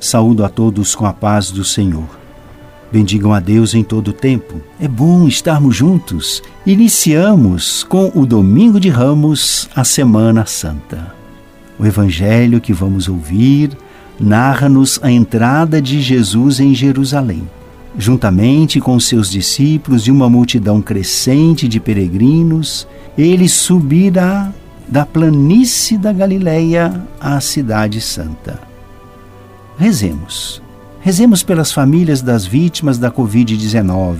Saúdo a todos com a paz do Senhor. Bendigam a Deus em todo o tempo. É bom estarmos juntos. Iniciamos com o Domingo de Ramos, a Semana Santa. O evangelho que vamos ouvir narra-nos a entrada de Jesus em Jerusalém. Juntamente com seus discípulos e uma multidão crescente de peregrinos, ele subirá da planície da Galileia à cidade santa. Rezemos. Rezemos pelas famílias das vítimas da Covid-19.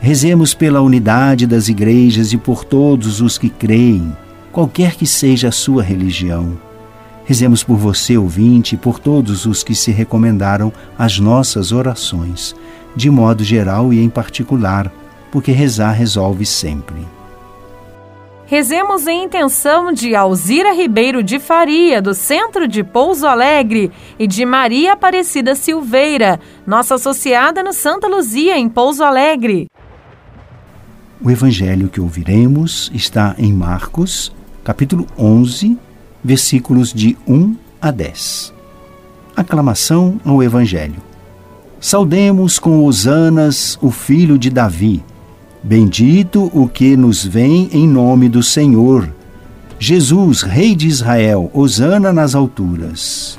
Rezemos pela unidade das igrejas e por todos os que creem, qualquer que seja a sua religião. Rezemos por você, ouvinte, e por todos os que se recomendaram às nossas orações, de modo geral e em particular, porque rezar resolve sempre. Rezemos em intenção de Alzira Ribeiro de Faria, do Centro de Pouso Alegre, e de Maria Aparecida Silveira, nossa associada no Santa Luzia, em Pouso Alegre. O evangelho que ouviremos está em Marcos, capítulo 11, versículos de 1 a 10. Aclamação ao evangelho. Saudemos com hosanas o filho de Davi. Bendito o que nos vem em nome do Senhor. Jesus, Rei de Israel, hosana nas alturas.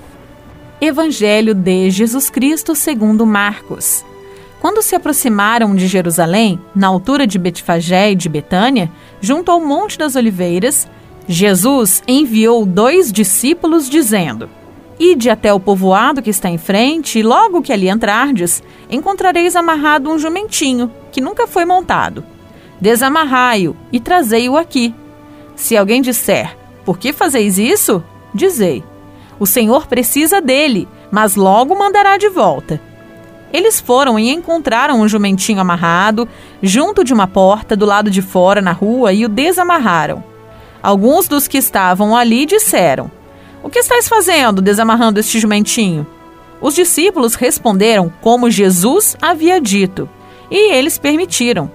Evangelho de Jesus Cristo segundo Marcos. Quando se aproximaram de Jerusalém, na altura de Betfagé e de Betânia, junto ao Monte das Oliveiras, Jesus enviou dois discípulos, dizendo: Ide até o povoado que está em frente, e logo que ali entrardes, encontrareis amarrado um jumentinho, que nunca foi montado. Desamarrai-o e trazei-o aqui. Se alguém disser, por que fazeis isso? Dizei, o Senhor precisa dele, mas logo mandará de volta. Eles foram e encontraram um jumentinho amarrado, junto de uma porta do lado de fora na rua, e o desamarraram. Alguns dos que estavam ali disseram: O que estáis fazendo, desamarrando este jumentinho? Os discípulos responderam como Jesus havia dito, e eles permitiram.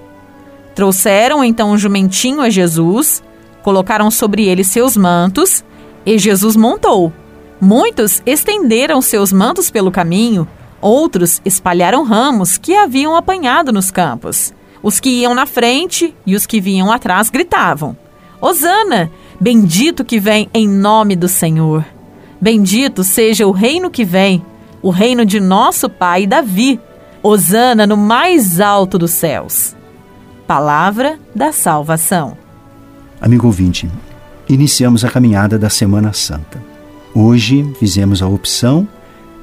Trouxeram então um jumentinho a Jesus, colocaram sobre ele seus mantos, e Jesus montou. Muitos estenderam seus mantos pelo caminho, outros espalharam ramos que haviam apanhado nos campos. Os que iam na frente e os que vinham atrás gritavam: Hosana! Bendito que vem em nome do Senhor! Bendito seja o reino que vem, o reino de nosso pai Davi. Hosana no mais alto dos céus. Palavra da salvação. Amigo ouvinte, iniciamos a caminhada da Semana Santa. Hoje fizemos a opção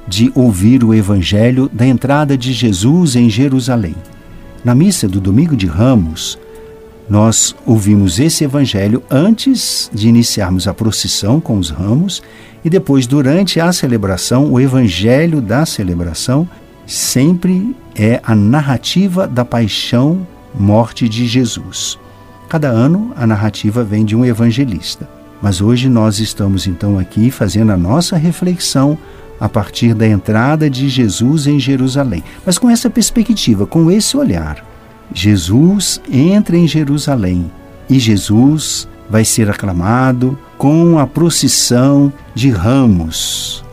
de ouvir o Evangelho da entrada de Jesus em Jerusalém. Na missa do Domingo de Ramos, nós ouvimos esse Evangelho antes de iniciarmos a procissão com os ramos e depois, durante a celebração, o Evangelho da celebração sempre é a narrativa da paixão, morte de Jesus. Cada ano a narrativa vem de um evangelista. Mas hoje nós estamos então aqui fazendo a nossa reflexão a partir da entrada de Jesus em Jerusalém. Mas com essa perspectiva, com esse olhar. Jesus entra em Jerusalém e Jesus vai ser aclamado com a procissão de ramos.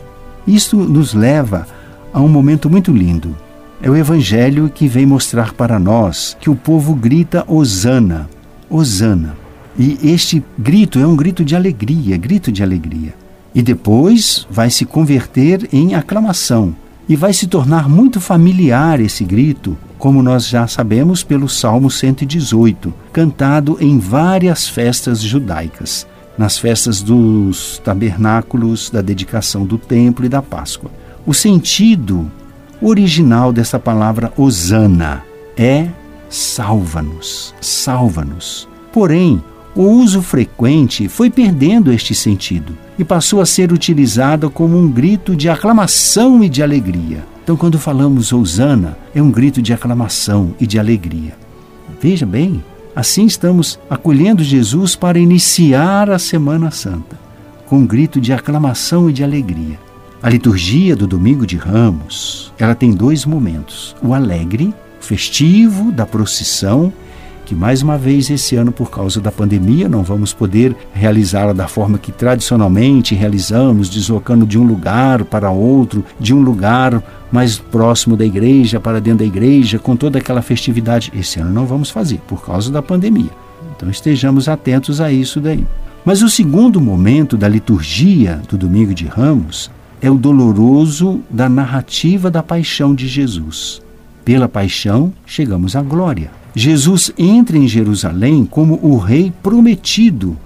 Isto nos leva a um momento muito lindo. É o Evangelho que vem mostrar para nós que o povo grita Hosana, Hosana. E este grito é um grito de alegria, grito de alegria. E depois vai se converter em aclamação e vai se tornar muito familiar esse grito, como nós já sabemos pelo Salmo 118, cantado em várias festas judaicas, nas festas dos tabernáculos, da dedicação do templo e da Páscoa. O sentido original dessa palavra Hosana é salva-nos, salva-nos. Porém, o uso frequente foi perdendo este sentido e passou a ser utilizado como um grito de aclamação e de alegria. Então, quando falamos Hosana, é um grito de aclamação e de alegria. Veja bem, assim estamos acolhendo Jesus para iniciar a Semana Santa, com um grito de aclamação e de alegria. A liturgia do Domingo de Ramos, ela tem dois momentos: o alegre, festivo da procissão que mais uma vez esse ano, por causa da pandemia, não vamos poder realizá-la da forma que tradicionalmente realizamos, deslocando de um lugar para outro, de um lugar mais próximo da igreja para dentro da igreja, com toda aquela festividade. Esse ano não vamos fazer, por causa da pandemia. Então estejamos atentos a isso daí. Mas o segundo momento da liturgia do Domingo de Ramos é o doloroso da narrativa da paixão de Jesus. Pela paixão, chegamos à glória. Jesus entra em Jerusalém como o rei prometido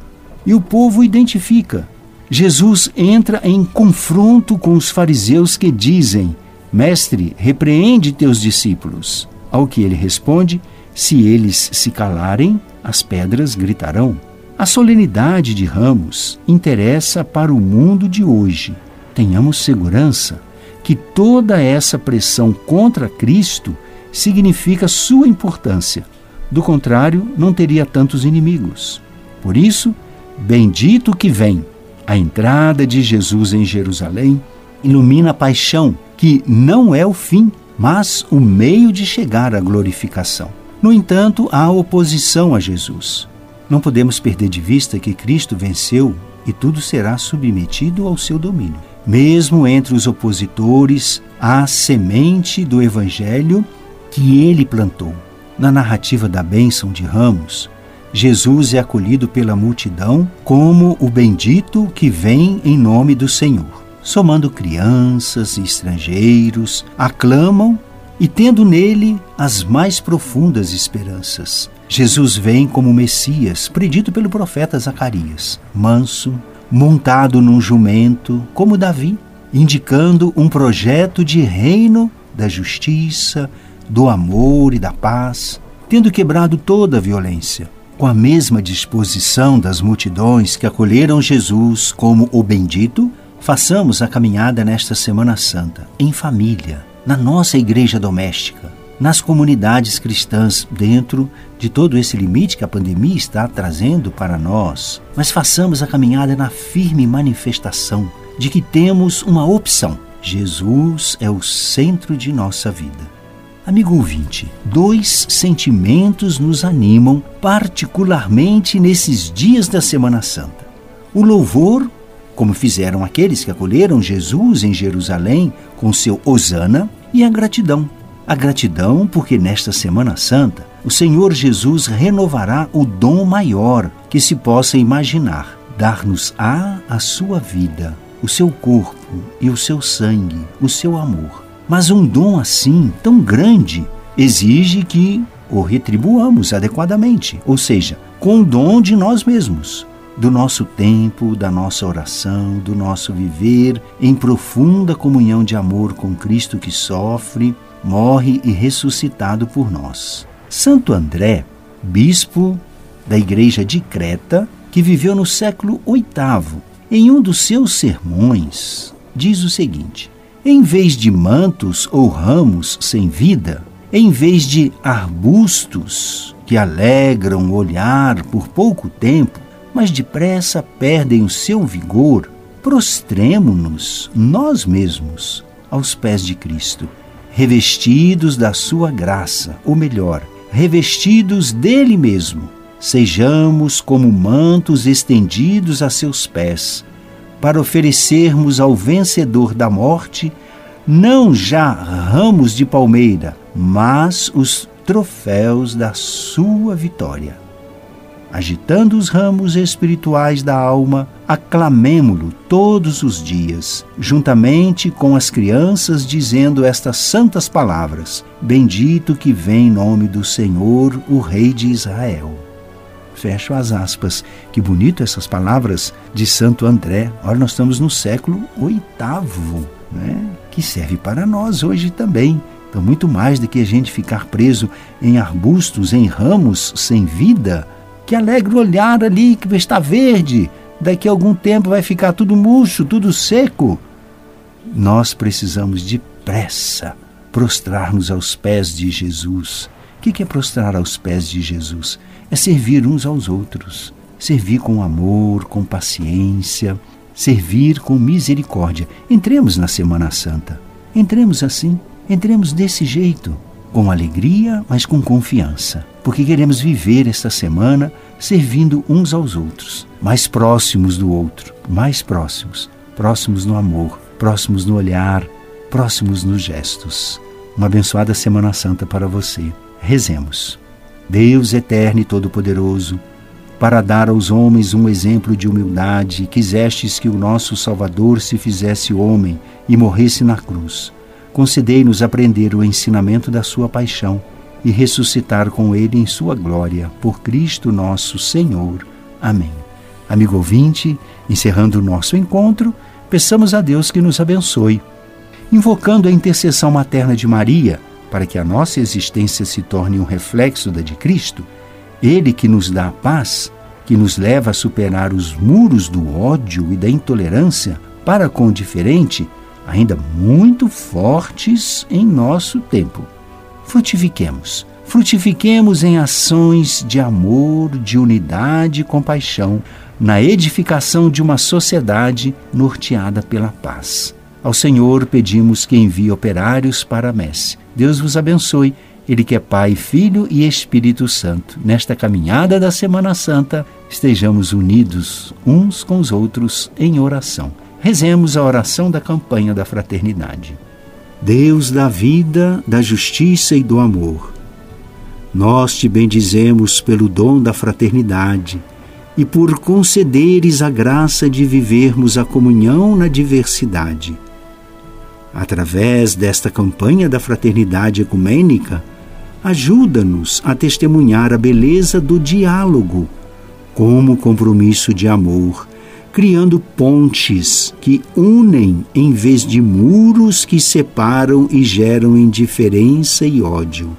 e o povo identifica. Jesus entra em confronto com os fariseus que dizem: Mestre, repreende teus discípulos. Ao que ele responde: Se eles se calarem, as pedras gritarão. A solenidade de Ramos interessa para o mundo de hoje. Tenhamos segurança que toda essa pressão contra Cristo significa sua importância. Do contrário, não teria tantos inimigos. Por isso, bendito que vem. A entrada de Jesus em Jerusalém ilumina a paixão, que não é o fim, mas o meio de chegar à glorificação. No entanto, há oposição a Jesus. Não podemos perder de vista que Cristo venceu e tudo será submetido ao seu domínio. Mesmo entre os opositores, há semente do Evangelho que ele plantou. Na narrativa da bênção de Ramos, Jesus é acolhido pela multidão como o bendito que vem em nome do Senhor. Somando crianças e estrangeiros, aclamam e tendo nele as mais profundas esperanças. Jesus vem como Messias, predito pelo profeta Zacarias, manso, montado num jumento, como Davi, indicando um projeto de reino da justiça, do amor e da paz, tendo quebrado toda a violência. Com a mesma disposição das multidões que acolheram Jesus como o bendito, façamos a caminhada nesta Semana Santa, em família, na nossa igreja doméstica, nas comunidades cristãs, dentro de todo esse limite que a pandemia está trazendo para nós. Mas façamos a caminhada na firme manifestação de que temos uma opção. Jesus é o centro de nossa vida. Amigo ouvinte, dois sentimentos nos animam particularmente nesses dias da Semana Santa. O louvor, como fizeram aqueles que acolheram Jesus em Jerusalém com seu Hosana, e a gratidão. A gratidão porque nesta Semana Santa o Senhor Jesus renovará o dom maior que se possa imaginar, dar-nos-á a sua vida, o seu corpo e o seu sangue, o seu amor. Mas um dom assim, tão grande, exige que o retribuamos adequadamente, ou seja, com o dom de nós mesmos, do nosso tempo, da nossa oração, do nosso viver em profunda comunhão de amor com Cristo que sofre, morre e ressuscitado por nós. Santo André, bispo da igreja de Creta, que viveu no século VIII, em um dos seus sermões, diz o seguinte: em vez de mantos ou ramos sem vida, em vez de arbustos que alegram o olhar por pouco tempo, mas depressa perdem o seu vigor, prostremo-nos nós mesmos aos pés de Cristo, revestidos da sua graça, ou melhor, revestidos dele mesmo. Sejamos como mantos estendidos a seus pés, para oferecermos ao vencedor da morte não já ramos de palmeira, mas os troféus da sua vitória. Agitando os ramos espirituais da alma, aclamemo-lo todos os dias, juntamente com as crianças, dizendo estas santas palavras: Bendito que vem em nome do Senhor, o Rei de Israel. Fecho as aspas. Que bonito essas palavras de Santo André. Olha, nós estamos no século oitavo, né? que serve para nós hoje também. Então, muito mais do que a gente ficar preso em arbustos, em ramos sem vida, Que alegra olhar ali que está verde. Daqui a algum tempo vai ficar tudo murcho, tudo seco. Nós precisamos depressa prostrar-nos aos pés de Jesus. O que é prostrar aos pés de Jesus? É servir uns aos outros. Servir com amor, com paciência, servir com misericórdia. Entremos na Semana Santa. Entremos assim, entremos desse jeito, com alegria, mas com confiança, porque queremos viver esta semana servindo uns aos outros, mais próximos do outro, mais próximos, próximos no amor, próximos no olhar, próximos nos gestos. Uma abençoada Semana Santa para você. Rezemos. Deus eterno e todo-poderoso, para dar aos homens um exemplo de humildade, quisestes que o nosso Salvador se fizesse homem e morresse na cruz. Concedei-nos aprender o ensinamento da sua paixão e ressuscitar com ele em sua glória, por Cristo nosso Senhor. Amém. Amigo ouvinte, encerrando o nosso encontro, peçamos a Deus que nos abençoe. Invocando a intercessão materna de Maria, para que a nossa existência se torne um reflexo da de Cristo, ele que nos dá a paz, que nos leva a superar os muros do ódio e da intolerância para com o diferente, ainda muito fortes em nosso tempo. Frutifiquemos, frutifiquemos em ações de amor, de unidade e compaixão, na edificação de uma sociedade norteada pela paz. Ao Senhor pedimos que envie operários para a messe. Deus vos abençoe ele que é Pai, Filho e Espírito Santo. Nesta caminhada da Semana Santa, estejamos unidos uns com os outros em oração. Rezemos a oração da campanha da fraternidade. Deus da vida, da justiça e do amor, nós te bendizemos pelo dom da fraternidade e por concederes a graça de vivermos a comunhão na diversidade. Através desta campanha da fraternidade ecumênica, ajuda-nos a testemunhar a beleza do diálogo como compromisso de amor, criando pontes que unem em vez de muros que separam e geram indiferença e ódio.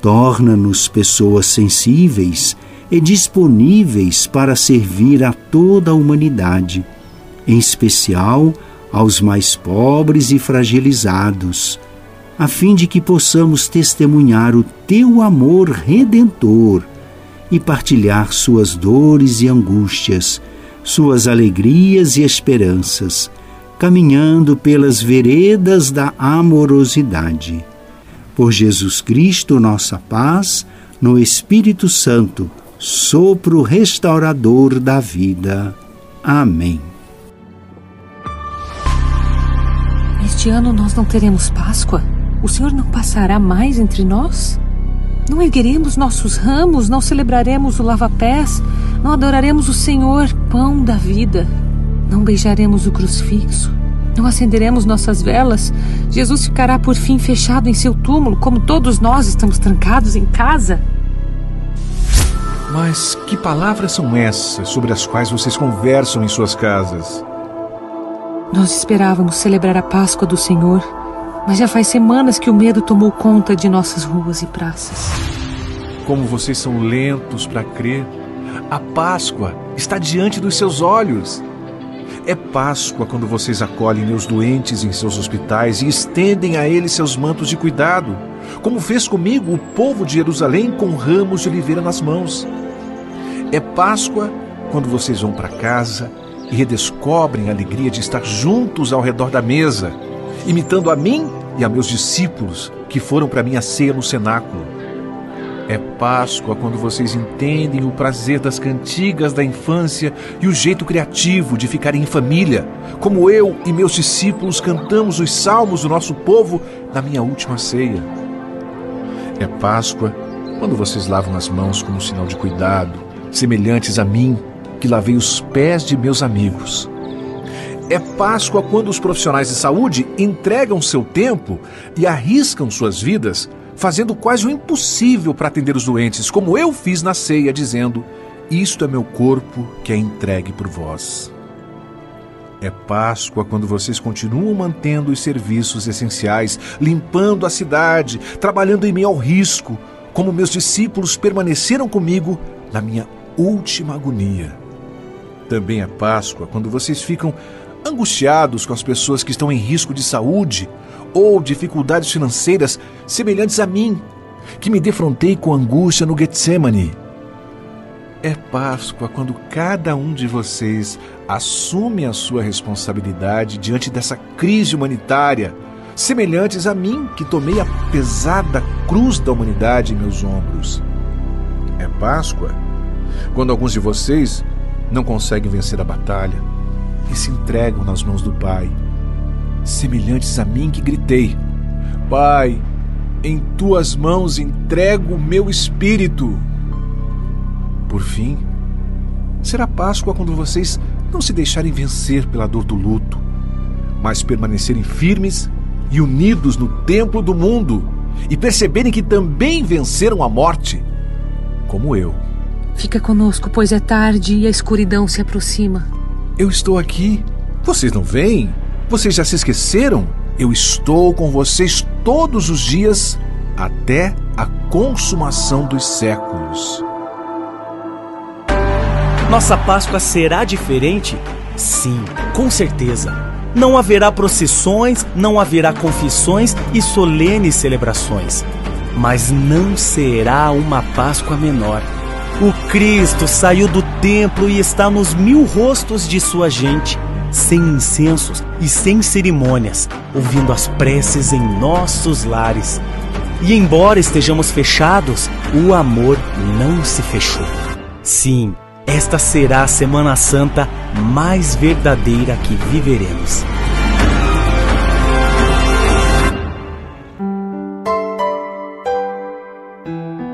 Torna-nos pessoas sensíveis e disponíveis para servir a toda a humanidade, em especial aos mais pobres e fragilizados a fim de que possamos testemunhar o teu amor redentor e partilhar suas dores e angústias, suas alegrias e esperanças, caminhando pelas veredas da amorosidade. Por Jesus Cristo, nossa paz, no Espírito Santo, sopro restaurador da vida. Amém. Este ano nós não teremos Páscoa? O Senhor não passará mais entre nós? Não ergueremos nossos ramos, não celebraremos o lava-pés, não adoraremos o Senhor, pão da vida, não beijaremos o crucifixo, não acenderemos nossas velas. Jesus ficará por fim fechado em seu túmulo, como todos nós estamos trancados em casa. Mas que palavras são essas sobre as quais vocês conversam em suas casas? Nós esperávamos celebrar a Páscoa do Senhor mas já faz semanas que o medo tomou conta de nossas ruas e praças. Como vocês são lentos para crer. A Páscoa está diante dos seus olhos. É Páscoa quando vocês acolhem os doentes em seus hospitais e estendem a eles seus mantos de cuidado, como fez comigo o povo de Jerusalém com ramos de oliveira nas mãos. É Páscoa quando vocês vão para casa e redescobrem a alegria de estar juntos ao redor da mesa imitando a mim e a meus discípulos que foram para minha ceia no cenáculo. É Páscoa quando vocês entendem o prazer das cantigas da infância e o jeito criativo de ficarem em família, como eu e meus discípulos cantamos os salmos do nosso povo na minha última ceia. É Páscoa quando vocês lavam as mãos como sinal de cuidado, semelhantes a mim, que lavei os pés de meus amigos. É Páscoa quando os profissionais de saúde entregam seu tempo e arriscam suas vidas, fazendo quase o impossível para atender os doentes, como eu fiz na ceia, dizendo: Isto é meu corpo que é entregue por vós. É Páscoa quando vocês continuam mantendo os serviços essenciais, limpando a cidade, trabalhando em meio ao risco, como meus discípulos permaneceram comigo na minha última agonia. Também é Páscoa quando vocês ficam angustiados com as pessoas que estão em risco de saúde ou dificuldades financeiras semelhantes a mim, que me defrontei com angústia no Getsemane. É Páscoa quando cada um de vocês assume a sua responsabilidade diante dessa crise humanitária, semelhantes a mim que tomei a pesada cruz da humanidade em meus ombros. É Páscoa quando alguns de vocês não conseguem vencer a batalha e se entregam nas mãos do Pai, semelhantes a mim que gritei: Pai, em tuas mãos entrego o meu espírito. Por fim, será Páscoa quando vocês não se deixarem vencer pela dor do luto, mas permanecerem firmes e unidos no templo do mundo e perceberem que também venceram a morte, como eu. Fica conosco, pois é tarde e a escuridão se aproxima. Eu estou aqui. Vocês não veem? Vocês já se esqueceram? Eu estou com vocês todos os dias até a consumação dos séculos. Nossa Páscoa será diferente? Sim, com certeza. Não haverá procissões, não haverá confissões e solenes celebrações. Mas não será uma Páscoa menor. O Cristo saiu do templo e está nos mil rostos de sua gente, sem incensos e sem cerimônias, ouvindo as preces em nossos lares. E embora estejamos fechados, o amor não se fechou. Sim, esta será a Semana Santa mais verdadeira que viveremos.